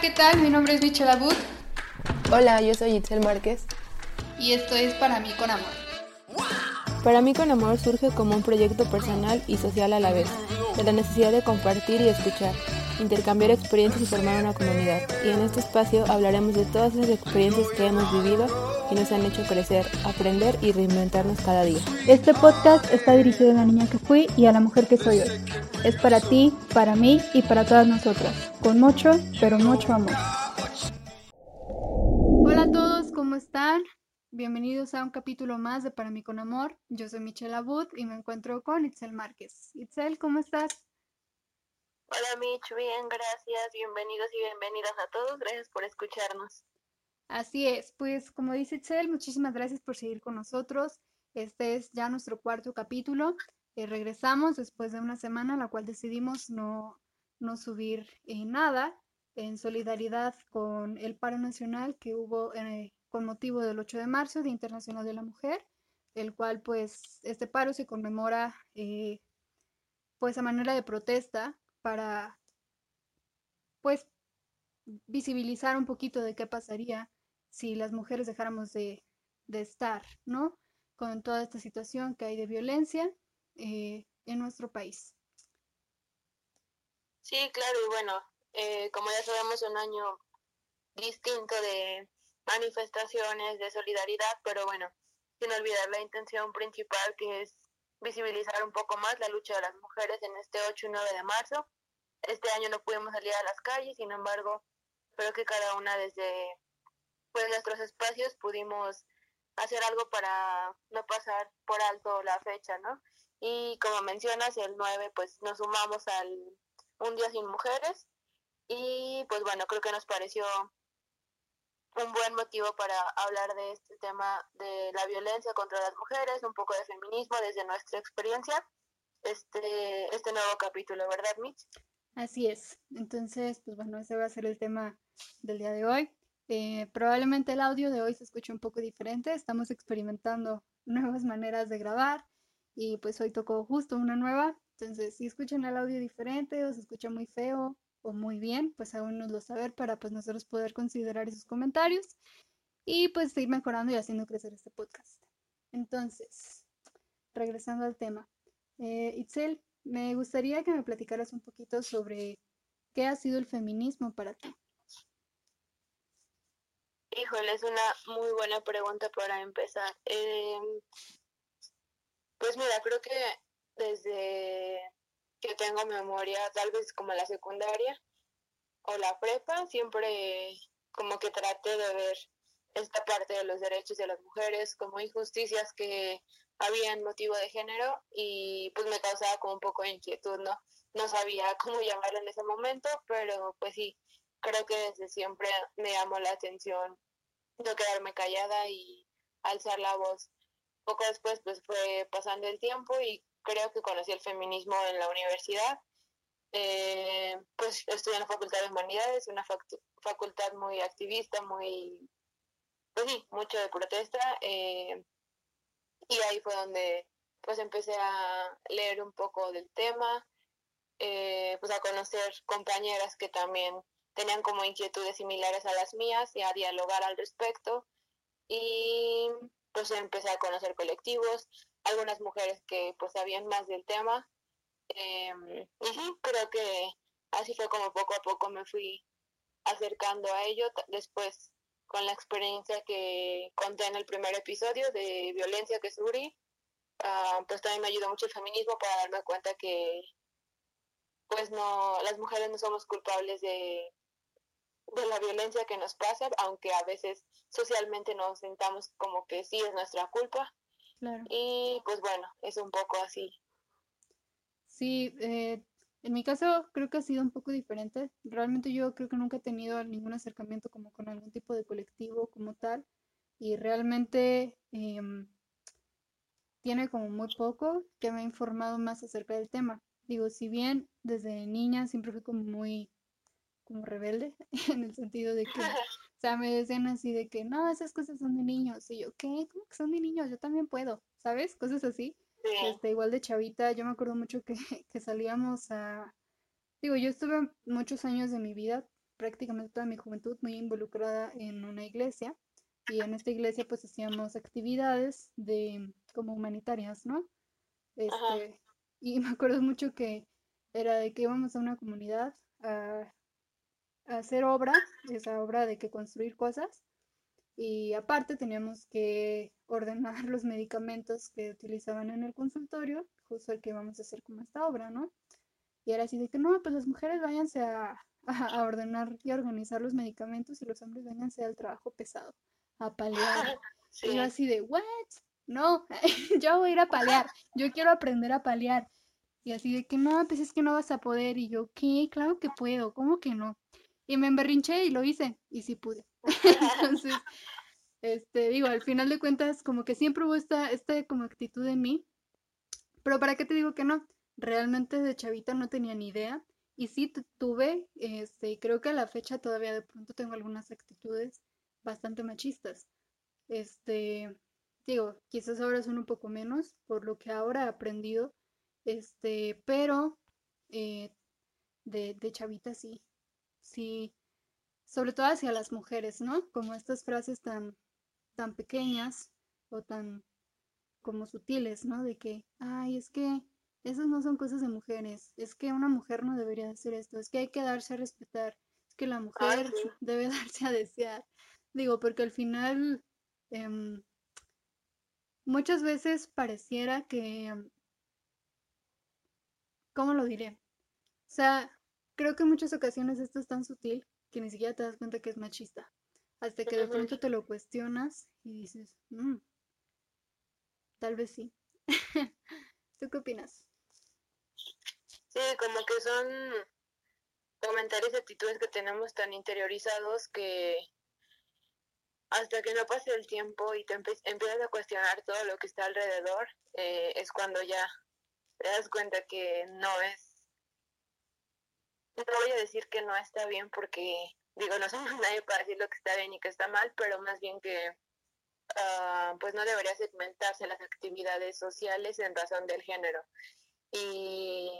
Hola, ¿qué tal? Mi nombre es Michelle Abud. Hola, yo soy Itzel Márquez. Y esto es Para mí con amor. Para mí con amor surge como un proyecto personal y social a la vez, de la necesidad de compartir y escuchar, intercambiar experiencias y formar una comunidad. Y en este espacio hablaremos de todas esas experiencias que hemos vivido y nos han hecho crecer, aprender y reinventarnos cada día. Este podcast está dirigido a la niña que fui y a la mujer que soy hoy. Es para ti, para mí y para todas nosotras, con mucho, pero mucho amor. Hola a todos, ¿cómo están? Bienvenidos a un capítulo más de Para mí con Amor. Yo soy Michelle Abud y me encuentro con Itzel Márquez. Itzel, ¿cómo estás? Hola Mich, bien, gracias. Bienvenidos y bienvenidas a todos. Gracias por escucharnos. Así es, pues como dice Itzel, muchísimas gracias por seguir con nosotros. Este es ya nuestro cuarto capítulo. Eh, regresamos después de una semana, la cual decidimos no, no subir eh, nada en solidaridad con el paro nacional que hubo eh, con motivo del 8 de marzo, Día Internacional de la Mujer, el cual pues este paro se conmemora pues a manera de protesta para pues visibilizar un poquito de qué pasaría si las mujeres dejáramos de, de estar, ¿no? Con toda esta situación que hay de violencia eh, en nuestro país. Sí, claro, y bueno, eh, como ya sabemos, un año distinto de manifestaciones de solidaridad, pero bueno, sin olvidar la intención principal que es visibilizar un poco más la lucha de las mujeres en este 8 y 9 de marzo. Este año no pudimos salir a las calles, sin embargo, creo que cada una desde pues, nuestros espacios pudimos hacer algo para no pasar por alto la fecha, ¿no? Y como mencionas, el 9 pues nos sumamos al Un Día Sin Mujeres y pues bueno, creo que nos pareció un buen motivo para hablar de este tema de la violencia contra las mujeres, un poco de feminismo desde nuestra experiencia, este, este nuevo capítulo, ¿verdad, Mitch? Así es. Entonces, pues bueno, ese va a ser el tema del día de hoy. Eh, probablemente el audio de hoy se escuche un poco diferente. Estamos experimentando nuevas maneras de grabar y pues hoy tocó justo una nueva. Entonces, si escuchan el audio diferente o se escucha muy feo o muy bien, pues aún nos lo saber para pues nosotros poder considerar esos comentarios y pues seguir mejorando y haciendo crecer este podcast. Entonces, regresando al tema. Eh, Itzel, me gustaría que me platicaras un poquito sobre qué ha sido el feminismo para ti. Híjole, es una muy buena pregunta para empezar. Eh, pues mira, creo que desde que tengo memoria, tal vez como la secundaria o la prepa, siempre como que traté de ver esta parte de los derechos de las mujeres como injusticias que había en motivo de género y pues me causaba como un poco de inquietud, ¿no? No sabía cómo llamarlo en ese momento, pero pues sí, creo que desde siempre me llamó la atención no quedarme callada y alzar la voz. Poco después pues fue pasando el tiempo y creo que conocí el feminismo en la universidad. Eh, pues estudié en la Facultad de Humanidades, una facultad muy activista, muy, pues sí, mucho de protesta. Eh, y ahí fue donde pues empecé a leer un poco del tema, eh, pues a conocer compañeras que también tenían como inquietudes similares a las mías y a dialogar al respecto. Y pues empecé a conocer colectivos, algunas mujeres que pues sabían más del tema. Eh, y sí, creo que así fue como poco a poco me fui acercando a ello. Después, con la experiencia que conté en el primer episodio de violencia que sufrí, uh, pues también me ayudó mucho el feminismo para darme cuenta que pues no, las mujeres no somos culpables de, de la violencia que nos pasa, aunque a veces socialmente nos sentamos como que sí es nuestra culpa, y pues bueno, es un poco así. Sí, eh, en mi caso creo que ha sido un poco diferente. Realmente yo creo que nunca he tenido ningún acercamiento como con algún tipo de colectivo como tal. Y realmente em, tiene como muy poco que me ha informado más acerca del tema. Digo, si bien desde niña siempre fui como muy como rebelde, en el sentido de que, o sea, me decían así de que, no, esas cosas son de niños. Y yo, ¿qué? ¿Cómo que son de niños? Yo también puedo, ¿sabes? Cosas así. Este, igual de chavita, yo me acuerdo mucho que, que salíamos a... Digo, yo estuve muchos años de mi vida prácticamente toda mi juventud muy involucrada en una iglesia y en esta iglesia pues hacíamos actividades de como humanitarias, ¿no? Este, y me acuerdo mucho que era de que íbamos a una comunidad a hacer obra, esa obra de que construir cosas y aparte teníamos que ordenar los medicamentos que utilizaban en el consultorio, justo el que íbamos a hacer como esta obra, ¿no? Y era así de que no, pues las mujeres váyanse a, a, ordenar y a organizar los medicamentos y los hombres váyanse al trabajo pesado, a palear. Y yo así de, ¿what? No, yo voy a ir a palear, yo quiero aprender a palear. Y así de que no, pues es que no vas a poder. Y yo, ¿qué? Claro que puedo, ¿cómo que no? Y me emberrinché y lo hice, y sí pude. Entonces, este, digo, al final de cuentas, como que siempre hubo esta, esta como actitud en mí. Pero ¿para qué te digo que no? Realmente de chavita no tenía ni idea. Y sí tuve, este, creo que a la fecha todavía de pronto tengo algunas actitudes bastante machistas. Este, digo, quizás ahora son un poco menos por lo que ahora he aprendido, este, pero eh, de, de chavita sí, sobre todo hacia las mujeres, ¿no? Como estas frases tan, tan pequeñas o tan como sutiles, ¿no? De que, ay, es que esas no son cosas de mujeres, es que una mujer no debería hacer esto, es que hay que darse a respetar, es que la mujer debe darse a desear. Digo, porque al final em, muchas veces pareciera que, em, ¿cómo lo diré? O sea, creo que en muchas ocasiones esto es tan sutil que ni siquiera te das cuenta que es machista. Hasta que de pronto te lo cuestionas y dices, mm, tal vez sí. ¿Tú qué opinas? Sí, como que son comentarios y actitudes que tenemos tan interiorizados que hasta que no pase el tiempo y te empiezas a cuestionar todo lo que está alrededor, eh, es cuando ya te das cuenta que no es no voy a decir que no está bien porque, digo, no somos nadie para decir lo que está bien y que está mal, pero más bien que uh, pues no debería segmentarse las actividades sociales en razón del género. Y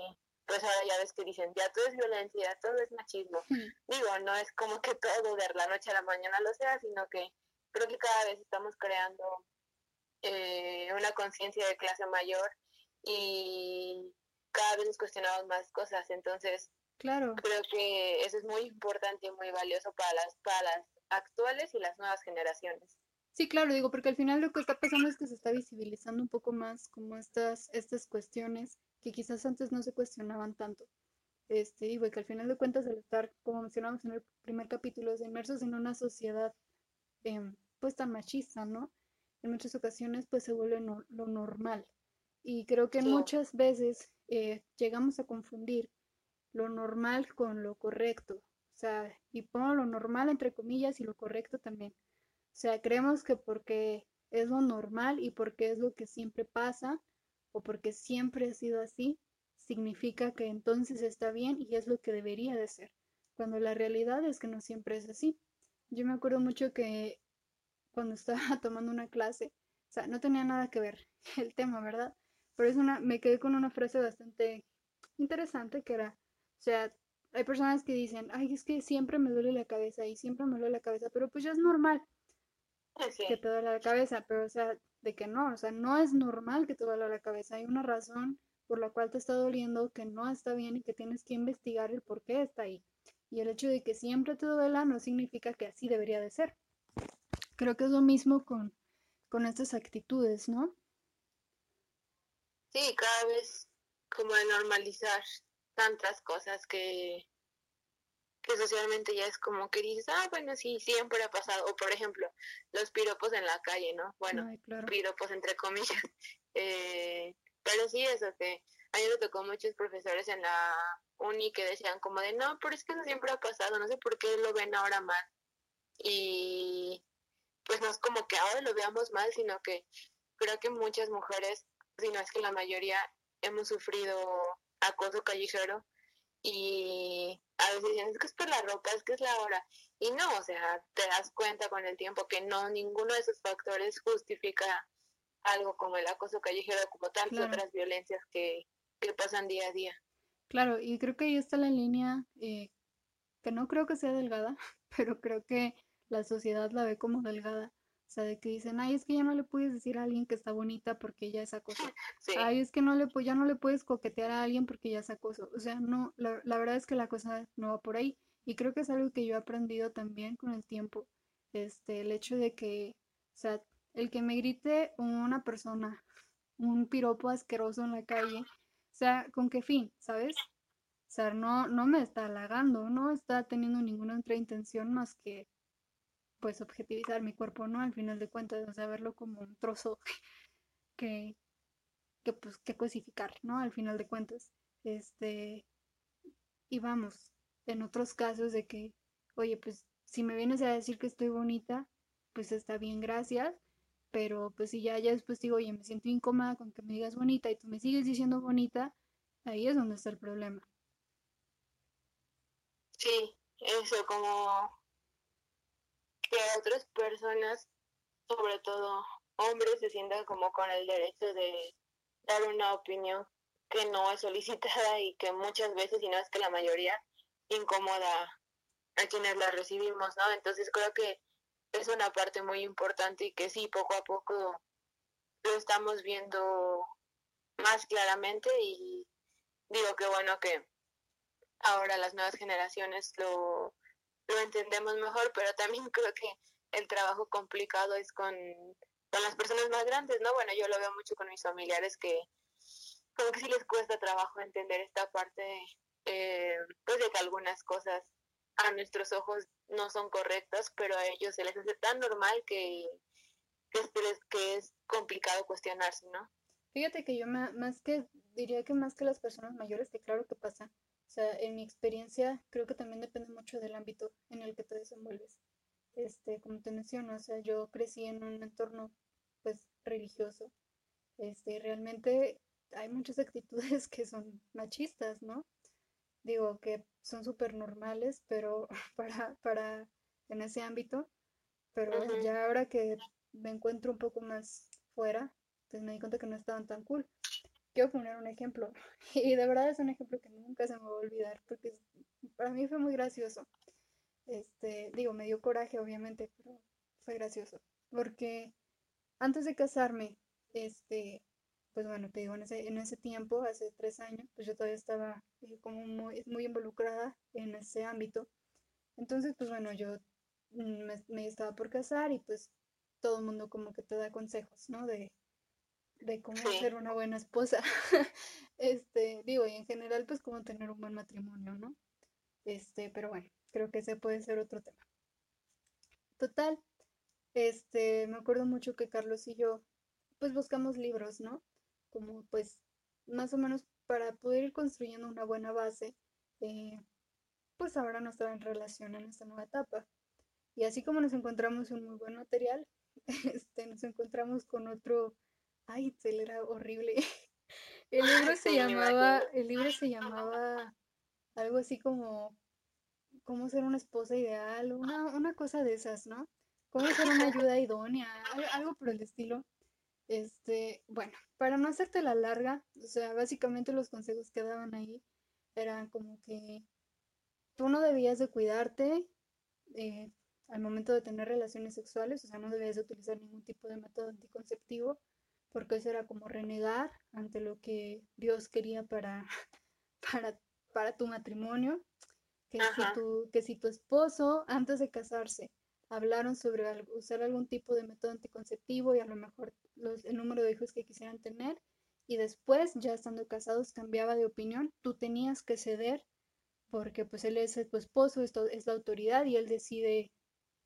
pues ahora ya ves que dicen, ya todo es violencia, todo es machismo. Digo, no es como que todo de la noche a la mañana lo sea, sino que creo que cada vez estamos creando eh, una conciencia de clase mayor y cada vez nos cuestionamos más cosas. Entonces, Claro. Creo que eso es muy importante y muy valioso para las, para las actuales y las nuevas generaciones. Sí, claro, digo, porque al final lo que está pasando es que se está visibilizando un poco más como estas, estas cuestiones que quizás antes no se cuestionaban tanto. Este, y que al final de cuentas al estar, como mencionamos en el primer capítulo, inmersos en una sociedad em, pues tan machista, ¿no? En muchas ocasiones pues se vuelve lo normal. Y creo que muchas veces eh, llegamos a confundir lo normal con lo correcto. O sea, y pongo lo normal entre comillas y lo correcto también. O sea, creemos que porque es lo normal y porque es lo que siempre pasa o porque siempre ha sido así, significa que entonces está bien y es lo que debería de ser, cuando la realidad es que no siempre es así. Yo me acuerdo mucho que cuando estaba tomando una clase, o sea, no tenía nada que ver el tema, ¿verdad? Pero es una, me quedé con una frase bastante interesante que era, o sea, hay personas que dicen, ay, es que siempre me duele la cabeza y siempre me duele la cabeza, pero pues ya es normal que te duele la cabeza, pero o sea, de que no, o sea, no es normal que te duele la cabeza, hay una razón por la cual te está doliendo que no está bien y que tienes que investigar el por qué está ahí. Y el hecho de que siempre te duela no significa que así debería de ser. Creo que es lo mismo con, con estas actitudes, ¿no? Sí, cada vez como de normalizar tantas cosas que, que socialmente ya es como que dices, ah, bueno, sí, siempre ha pasado. O por ejemplo, los piropos en la calle, ¿no? Bueno, piropos entre comillas. Eh, pero sí, eso que a mí me tocó muchos profesores en la uni que decían como de, no, pero es que eso siempre ha pasado, no sé por qué lo ven ahora mal. Y pues no es como que ahora lo veamos mal, sino que creo que muchas mujeres, si no es que la mayoría, hemos sufrido acoso callejero y a veces dicen, es que es por la ropa, es que es la hora. Y no, o sea, te das cuenta con el tiempo que no, ninguno de esos factores justifica algo como el acoso callejero, como tantas otras violencias que, que pasan día a día. Claro, y creo que ahí está la línea eh, que no creo que sea delgada, pero creo que la sociedad la ve como delgada. O sea, de que dicen, ay, es que ya no le puedes decir a alguien que está bonita porque ella es acoso. Ay, es que no le, ya no le puedes coquetear a alguien porque ya es acoso. O sea, no, la, la verdad es que la cosa no va por ahí. Y creo que es algo que yo he aprendido también con el tiempo. Este, el hecho de que, o sea, el que me grite una persona, un piropo asqueroso en la calle, o sea, ¿con qué fin? ¿Sabes? O sea, no, no me está halagando, no está teniendo ninguna otra intención más que pues objetivizar mi cuerpo, ¿no? Al final de cuentas, o sea, verlo como un trozo que, que pues que cosificar, ¿no? Al final de cuentas. Este, y vamos, en otros casos de que, oye, pues si me vienes a decir que estoy bonita, pues está bien, gracias, pero pues si ya, ya después digo, oye, me siento incómoda con que me digas bonita y tú me sigues diciendo bonita, ahí es donde está el problema. Sí, eso como otras personas, sobre todo hombres, se sientan como con el derecho de dar una opinión que no es solicitada y que muchas veces, y no es que la mayoría, incomoda a quienes la recibimos, ¿no? Entonces creo que es una parte muy importante y que sí, poco a poco lo estamos viendo más claramente y digo que bueno que ahora las nuevas generaciones lo, lo entendemos mejor, pero también creo que el trabajo complicado es con, con las personas más grandes, ¿no? Bueno, yo lo veo mucho con mis familiares que como que sí les cuesta trabajo entender esta parte, eh, pues de que algunas cosas a nuestros ojos no son correctas, pero a ellos se les hace tan normal que, que, es, que es complicado cuestionarse, ¿no? Fíjate que yo más que, diría que más que las personas mayores, que claro que pasa, o sea, en mi experiencia creo que también depende mucho del ámbito en el que te desenvuelves. Este, como te menciono, o sea, yo crecí en un entorno pues religioso. Este, realmente hay muchas actitudes que son machistas, ¿no? Digo que son súper normales, pero para, para en ese ámbito, pero ya ahora que me encuentro un poco más fuera, pues me di cuenta que no estaban tan cool quiero poner un ejemplo. Y de verdad es un ejemplo que nunca se me va a olvidar porque para mí fue muy gracioso. Este, digo, me dio coraje obviamente, pero fue gracioso. Porque antes de casarme, este, pues bueno, te digo, en ese, en ese tiempo, hace tres años, pues yo todavía estaba eh, como muy, muy involucrada en ese ámbito. Entonces, pues bueno, yo mm, me, me estaba por casar y pues todo el mundo como que te da consejos, ¿no? De, de cómo ser una buena esposa. este, digo, y en general, pues cómo tener un buen matrimonio, ¿no? Este, pero bueno, creo que ese puede ser otro tema. Total, este, me acuerdo mucho que Carlos y yo, pues buscamos libros, ¿no? Como pues más o menos para poder ir construyendo una buena base, eh, pues ahora nuestra relación en esta nueva etapa. Y así como nos encontramos un muy buen material, este, nos encontramos con otro Ay, él era horrible. El libro se llamaba, el libro se llamaba algo así como cómo ser una esposa ideal, una, una cosa de esas, ¿no? Cómo ser una ayuda idónea, algo por el estilo. Este, bueno, para no hacerte la larga, o sea, básicamente los consejos que daban ahí eran como que tú no debías de cuidarte eh, al momento de tener relaciones sexuales, o sea, no debías de utilizar ningún tipo de método anticonceptivo porque eso era como renegar ante lo que Dios quería para, para, para tu matrimonio, que si, tu, que si tu esposo antes de casarse hablaron sobre usar algún tipo de método anticonceptivo y a lo mejor los, el número de hijos que quisieran tener y después ya estando casados cambiaba de opinión, tú tenías que ceder porque pues él es tu esposo, es, es la autoridad y él decide,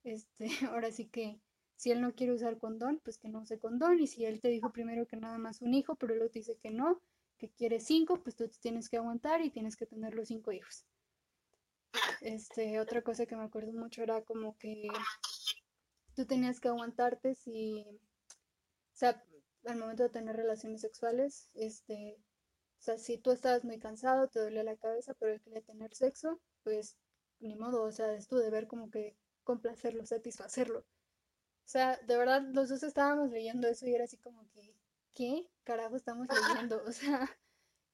este, ahora sí que si él no quiere usar condón, pues que no use condón. Y si él te dijo primero que nada más un hijo, pero luego te dice que no, que quiere cinco, pues tú tienes que aguantar y tienes que tener los cinco hijos. Este, otra cosa que me acuerdo mucho era como que tú tenías que aguantarte si, o sea, al momento de tener relaciones sexuales, este, o sea, si tú estabas muy cansado, te duele la cabeza, pero él quería tener sexo, pues ni modo, o sea, es tu deber como que complacerlo, satisfacerlo. O sea, de verdad, los dos estábamos leyendo eso y era así como que, ¿qué carajo estamos leyendo? O sea,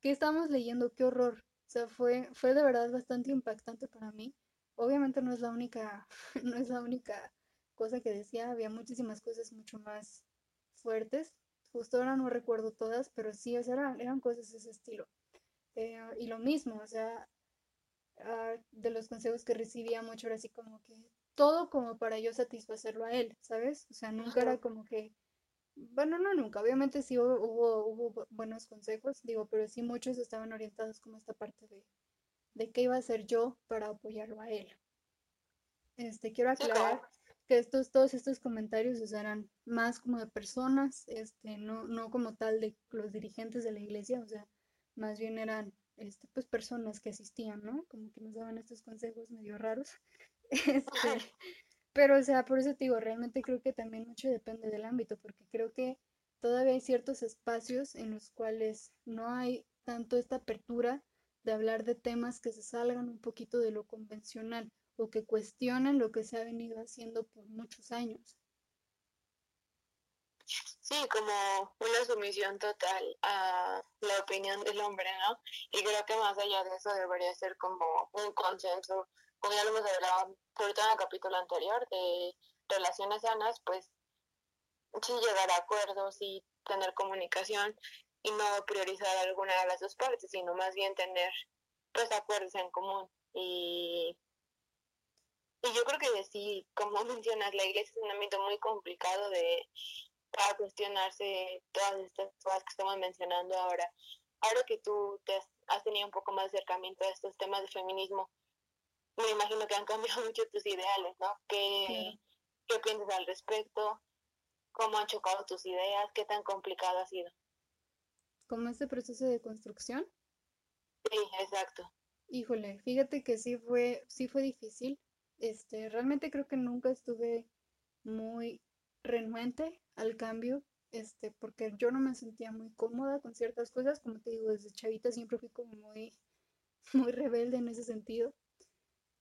¿qué estamos leyendo? Qué horror. O sea, fue, fue de verdad bastante impactante para mí. obviamente no es la única, no es la única cosa que decía, había muchísimas cosas mucho más fuertes. Justo ahora no recuerdo todas, pero sí, o sea, eran, eran cosas de ese estilo. Eh, y lo mismo, o sea, ah, de los consejos que recibía mucho era así como que todo como para yo satisfacerlo a él, ¿sabes? O sea, nunca era como que, bueno, no nunca, obviamente sí hubo, hubo, hubo buenos consejos, digo, pero sí muchos estaban orientados como esta parte de, de qué iba a hacer yo para apoyarlo a él. Este, quiero aclarar que estos, todos estos comentarios o eran más como de personas, este, no, no como tal de los dirigentes de la iglesia, o sea, más bien eran este, pues personas que asistían, ¿no? Como que nos daban estos consejos medio raros. Este, pero, o sea, por eso te digo, realmente creo que también mucho depende del ámbito, porque creo que todavía hay ciertos espacios en los cuales no hay tanto esta apertura de hablar de temas que se salgan un poquito de lo convencional o que cuestionen lo que se ha venido haciendo por muchos años. Sí, como una sumisión total a la opinión del hombre, ¿no? Y creo que más allá de eso debería ser como un consenso, como ya lo hemos hablado, sobre todo en el capítulo anterior de relaciones sanas, pues sí llegar a acuerdos y tener comunicación y no priorizar alguna de las dos partes, sino más bien tener pues acuerdos en común. Y, y yo creo que sí, como mencionas, la iglesia es un ámbito muy complicado de para cuestionarse todas estas cosas que estamos mencionando ahora. Ahora que tú te has, tenido un poco más de acercamiento a estos temas de feminismo, me imagino que han cambiado mucho tus ideales, ¿no? ¿Qué, ¿Qué piensas al respecto? ¿Cómo han chocado tus ideas? ¿Qué tan complicado ha sido? como este proceso de construcción. Sí, exacto. Híjole, fíjate que sí fue, sí fue difícil. Este, realmente creo que nunca estuve muy renuente al cambio, este, porque yo no me sentía muy cómoda con ciertas cosas, como te digo, desde chavita siempre fui como muy, muy rebelde en ese sentido.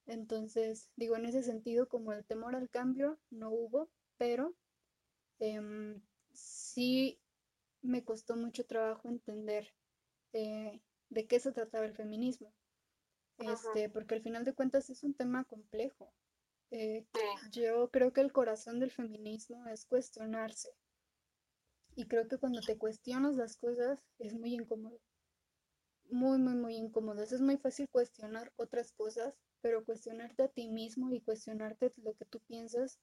Entonces, digo, en ese sentido, como el temor al cambio no hubo, pero em, sí me costó mucho trabajo entender eh, de qué se trataba el feminismo. Este, porque al final de cuentas es un tema complejo. Eh, yo creo que el corazón del feminismo es cuestionarse. Y creo que cuando te cuestionas las cosas es muy incómodo. Muy, muy, muy incómodo. Es muy fácil cuestionar otras cosas, pero cuestionarte a ti mismo y cuestionarte lo que tú piensas,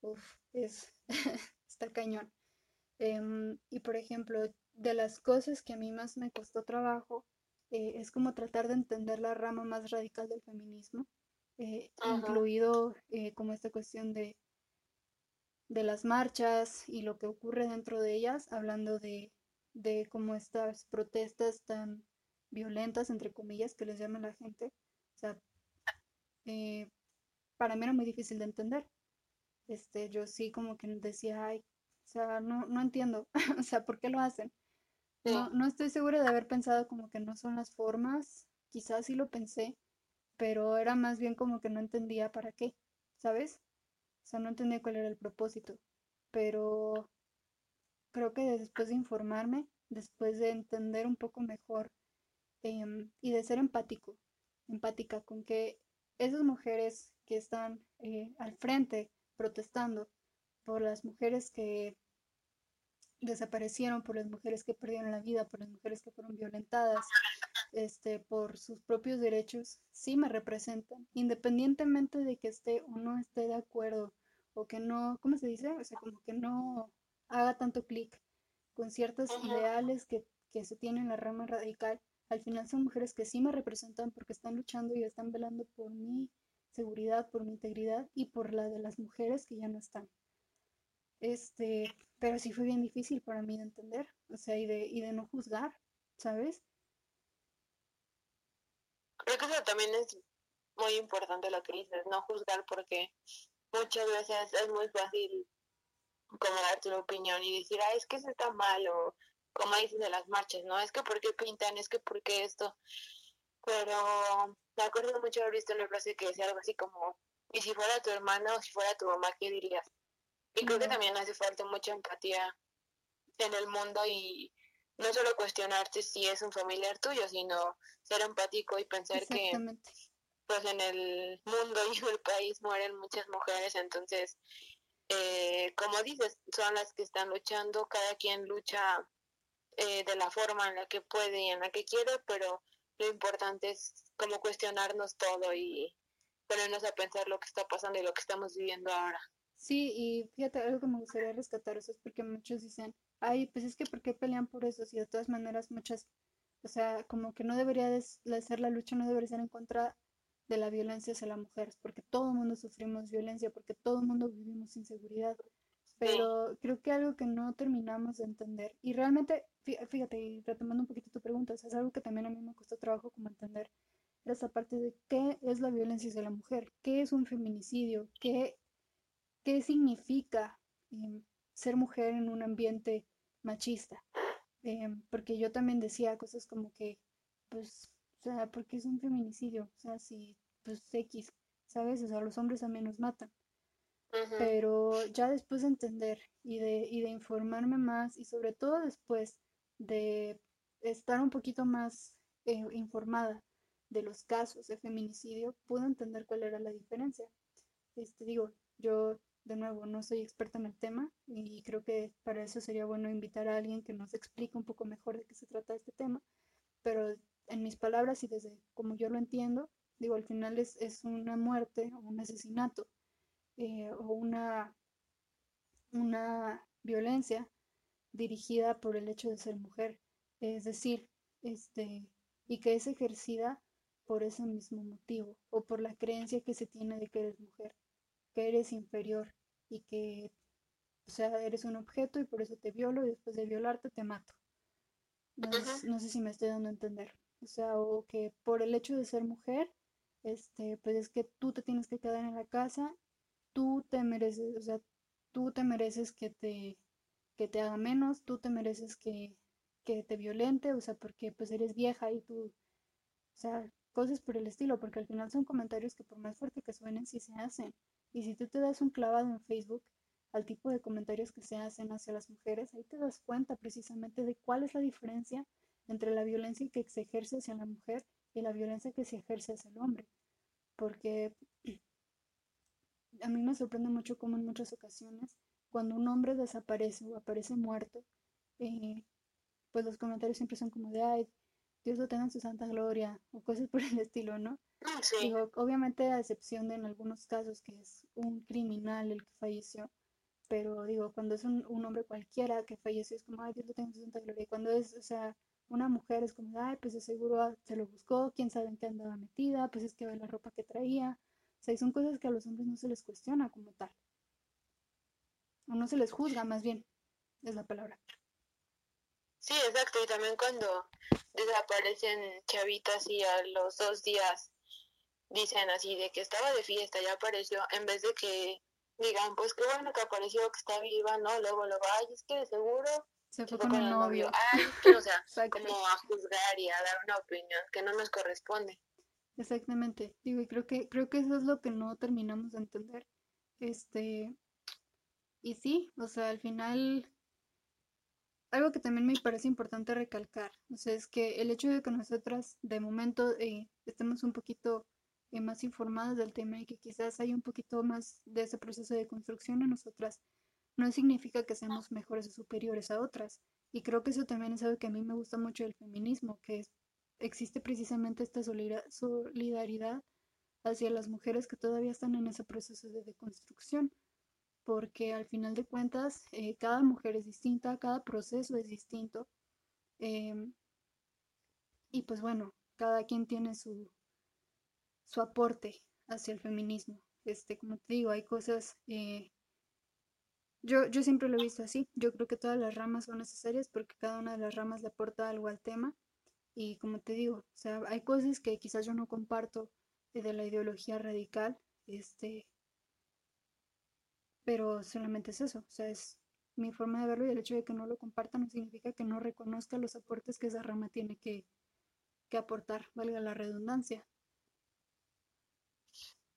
uff, es, está cañón. Em, y por ejemplo, de las cosas que a mí más me costó trabajo, eh, es como tratar de entender la rama más radical del feminismo, eh, incluido eh, como esta cuestión de, de las marchas y lo que ocurre dentro de ellas, hablando de, de cómo estas protestas tan violentas, entre comillas, que les llama la gente, o sea, para mí era muy difícil de entender. Este, yo sí como que decía, ay, o sea, no, no entiendo, o sea, ¿por qué lo hacen? No, no estoy segura de haber pensado como que no son las formas, quizás sí lo pensé, pero era más bien como que no entendía para qué, ¿sabes? O sea, no entendía cuál era el propósito, pero creo que después de informarme, después de entender un poco mejor em, y de ser empático, empática con que esas mujeres que están eh, al frente protestando por las mujeres que desaparecieron, por las mujeres que perdieron la vida, por las mujeres que fueron violentadas, este, por sus propios derechos, sí me representan, independientemente de que esté o no esté de acuerdo, o que no, ¿cómo se dice? O sea, como que no haga tanto clic con ciertos ideales que, que se tienen en la rama radical, al final son mujeres que sí me representan porque están luchando y están velando por mi seguridad, por mi integridad y por la de las mujeres que ya no están. Este, pero sí fue bien difícil para mí de entender, o sea, y de, y de no juzgar, ¿sabes? Creo que eso también es muy importante lo que dices, no juzgar porque muchas veces es muy fácil como dar tu opinión y decir, ah, es que eso está mal, o como dices de las marchas, ¿no? Es que por qué pintan, es que por qué esto. Pero me acuerdo mucho haber visto una frase que decía algo así como, y si fuera tu hermana o si fuera tu mamá, ¿qué dirías? Y creo que también hace falta mucha empatía en el mundo y no solo cuestionarte si es un familiar tuyo, sino ser empático y pensar que pues en el mundo y en el país mueren muchas mujeres, entonces, eh, como dices, son las que están luchando, cada quien lucha eh, de la forma en la que puede y en la que quiere, pero lo importante es como cuestionarnos todo y ponernos a pensar lo que está pasando y lo que estamos viviendo ahora. Sí, y fíjate, algo que me gustaría rescatar eso es porque muchos dicen, ay, pues es que ¿por qué pelean por eso? Si de todas maneras muchas, o sea, como que no debería de ser la lucha, no debería ser en contra de la violencia hacia las mujeres, porque todo el mundo sufrimos violencia, porque todo el mundo vivimos inseguridad. Pero creo que algo que no terminamos de entender, y realmente, fíjate, y retomando un poquito tu pregunta, es algo que también a mí me costó trabajo como entender, esa parte de qué es la violencia hacia la mujer, qué es un feminicidio, qué, qué significa em, ser mujer en un ambiente machista. Em, porque yo también decía cosas como que, pues, o sea, porque es un feminicidio, o sea, si, pues, X, ¿sabes? O sea, los hombres también nos matan. Pero ya después de entender y de, y de informarme más y sobre todo después de estar un poquito más eh, informada de los casos de feminicidio, pude entender cuál era la diferencia. Este, digo, yo de nuevo no soy experta en el tema y creo que para eso sería bueno invitar a alguien que nos explique un poco mejor de qué se trata este tema, pero en mis palabras y desde como yo lo entiendo, digo, al final es, es una muerte o un asesinato eh, o una, una violencia dirigida por el hecho de ser mujer, es decir, este, y que es ejercida por ese mismo motivo o por la creencia que se tiene de que eres mujer, que eres inferior y que, o sea, eres un objeto y por eso te violo y después de violarte te mato. No, no sé si me estoy dando a entender. O sea, o que por el hecho de ser mujer, este, pues es que tú te tienes que quedar en la casa tú te mereces, o sea, tú te mereces que te, que te haga menos, tú te mereces que, que te violente, o sea, porque pues eres vieja y tú, o sea, cosas por el estilo, porque al final son comentarios que por más fuerte que suenen, sí se hacen. Y si tú te das un clavado en Facebook al tipo de comentarios que se hacen hacia las mujeres, ahí te das cuenta precisamente de cuál es la diferencia entre la violencia que se ejerce hacia la mujer y la violencia que se ejerce hacia el hombre. Porque a mí me sorprende mucho cómo en muchas ocasiones, cuando un hombre desaparece o aparece muerto, eh, pues los comentarios siempre son como de, ay, Dios lo tenga en su santa gloria, o cosas por el estilo, ¿no? Ah, Digo, obviamente a excepción de en algunos casos que es un criminal el que falleció, pero digo, cuando es un, hombre cualquiera que falleció es como, ay, Dios lo tenga en su santa gloria, y cuando es, o sea, una mujer es como, ay, pues de seguro se lo buscó, quién sabe en qué andaba metida, pues es que ve la ropa que traía, o sea, son cosas que a los hombres no se les cuestiona como tal. O no se les juzga, más bien, es la palabra. Sí, exacto. Y también cuando desaparecen chavitas y a los dos días dicen así de que estaba de fiesta, ya apareció, en vez de que digan, pues qué bueno que apareció, que está viva, ¿no? Luego, luego, ay, es que de seguro se fue, con, el novio. Ay, o sea, como a juzgar y a dar una opinión que no nos corresponde. Exactamente. Digo, y creo que, creo que eso es lo que no terminamos de entender. Este, y sí, o sea, al final, algo que también me parece importante recalcar, o sea, es que el hecho de que nosotras de momento eh, estemos un poquito eh, más informadas del tema y que quizás hay un poquito más de ese proceso de construcción en nosotras, no significa que seamos mejores o superiores a otras. Y creo que eso también es algo que a mí me gusta mucho del feminismo, que es existe precisamente esta solidaridad hacia las mujeres que todavía están en ese proceso de deconstrucción, porque al final de cuentas eh, cada mujer es distinta, cada proceso es distinto, em, y pues bueno, cada quien tiene su, su aporte hacia el feminismo. Este, como te digo, hay cosas, eh, yo, yo siempre lo he visto así, yo creo que todas las ramas son necesarias porque cada una de las ramas le aporta algo al tema y como te digo, o sea, hay cosas que quizás yo no comparto de la ideología radical, este, pero solamente es eso, o sea, es mi forma de verlo y el hecho de que no lo comparta no significa que no reconozca los aportes que esa rama tiene que, que aportar, valga la redundancia.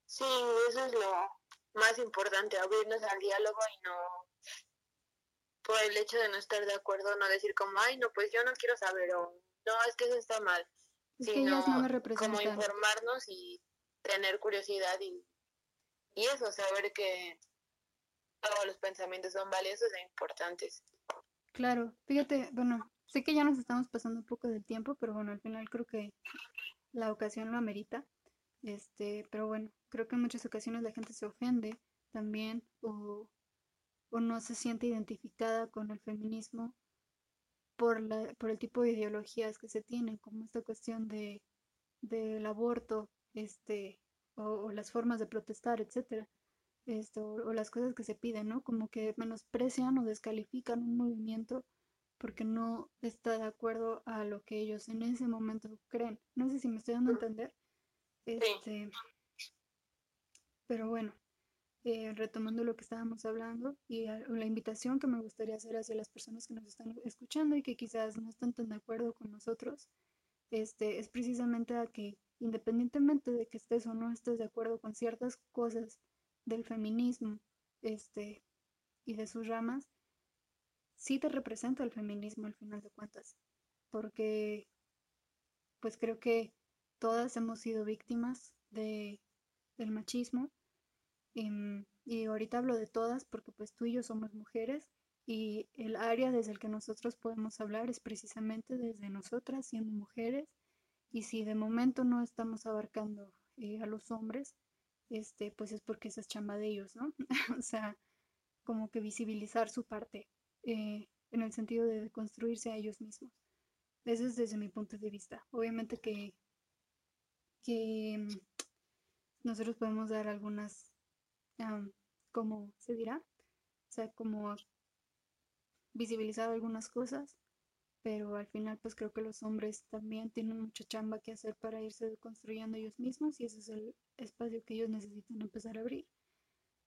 Sí, eso es lo más importante, abrirnos al diálogo y no por el hecho de no estar de acuerdo, no decir como, ay, no, pues yo no quiero saber o no, es que eso está mal. Es que ellas no me representan. Como informarnos y tener curiosidad y, y eso, saber que todos los pensamientos son valiosos e importantes. Claro, fíjate, bueno, sé que ya nos estamos pasando un poco del tiempo, pero bueno, al final creo que la ocasión lo amerita. Este, pero bueno, creo que en muchas ocasiones la gente se ofende también o, o no se siente identificada con el feminismo por, la, por el tipo de ideologías que se tienen, como esta cuestión de, del aborto, este, o, las formas de protestar, etcétera, esto, o las cosas que se piden, ¿no? Como que menosprecian o descalifican un movimiento porque no está de acuerdo a lo que ellos en ese momento creen. No sé si me estoy dando a entender. Este, pero bueno, eh, retomando lo que estábamos hablando y la invitación que me gustaría hacer hacia las personas que nos están escuchando y que quizás no están tan de acuerdo con nosotros, este, es precisamente a que independientemente de que estés o no estés de acuerdo con ciertas cosas del feminismo este, y de sus ramas, sí te representa el feminismo al final de cuentas, porque pues creo que todas hemos sido víctimas de, del machismo em, y ahorita hablo de todas porque pues tú y yo somos mujeres y el área desde el que nosotros podemos hablar es precisamente desde nosotras siendo mujeres y si de momento no estamos abarcando eh, a los hombres, este, pues es porque esa es chamba de ellos, ¿no? o sea, como que visibilizar su parte eh, en el sentido de construirse a ellos mismos. Eso es desde mi punto de vista. Obviamente que, que mm, nosotros podemos dar algunas, como se dirá? O sea, como visibilizar algunas cosas, pero al final pues creo que los hombres también tienen mucha chamba que hacer para irse construyendo ellos mismos y ese es el espacio que ellos necesitan empezar a abrir.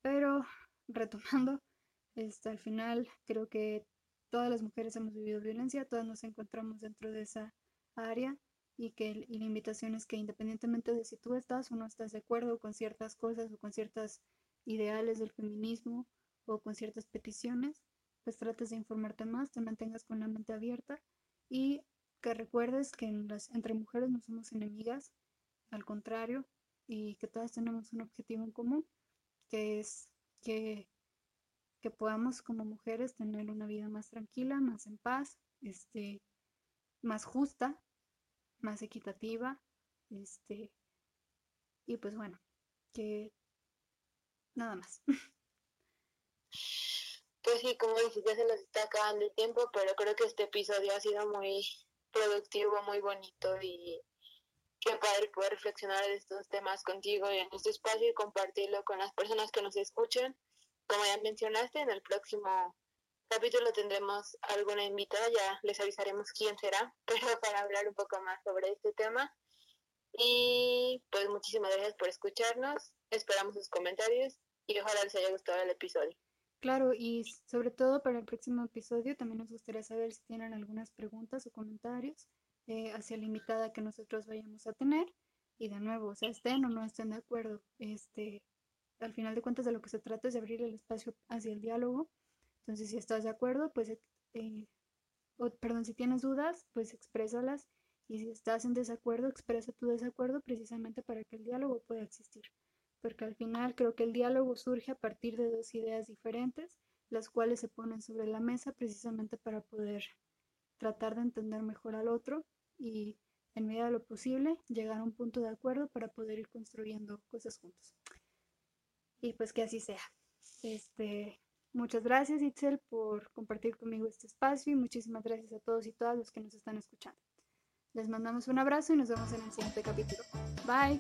Pero retomando, este, al final creo que todas las mujeres hemos vivido violencia, todas nos encontramos dentro de esa área y que y la invitación es que independientemente de si tú estás o no estás de acuerdo con ciertas cosas o con ciertos ideales del feminismo o con ciertas peticiones, pues trates de informarte más, te mantengas con la mente abierta y que recuerdes que entre mujeres no somos enemigas, al contrario, y que todas tenemos un objetivo en común, que es que, que podamos como mujeres tener una vida más tranquila, más en paz, este, más justa, más equitativa, este, y pues bueno, que nada más. Pues sí, como dices, ya se nos está acabando el tiempo, pero creo que este episodio ha sido muy productivo, muy bonito y qué padre poder reflexionar de estos temas contigo y en este espacio y compartirlo con las personas que nos escuchen. Como ya mencionaste, en el próximo capítulo tendremos alguna invitada, ya les avisaremos quién será, pero para hablar un poco más sobre este tema. Y pues muchísimas gracias por escucharnos, esperamos sus comentarios y ojalá les haya gustado el episodio. Claro, y sobre todo para el próximo episodio también nos gustaría saber si tienen algunas preguntas o comentarios eh, hacia la invitada que nosotros vayamos a tener. Y de nuevo, o sea, estén o no estén de acuerdo, este, al final de cuentas de lo que se trata es de abrir el espacio hacia el diálogo. Entonces, si estás de acuerdo, pues, eh, o, perdón, si tienes dudas, pues exprésalas. Y si estás en desacuerdo, expresa tu desacuerdo precisamente para que el diálogo pueda existir porque al final creo que el diálogo surge a partir de dos ideas diferentes, las cuales se ponen sobre la mesa precisamente para poder tratar de entender mejor al otro y en medida de lo posible llegar a un punto de acuerdo para poder ir construyendo cosas juntos. Y pues que así sea. Este, muchas gracias Itzel por compartir conmigo este espacio y muchísimas gracias a todos y todas los que nos están escuchando. Les mandamos un abrazo y nos vemos en el siguiente capítulo. Bye.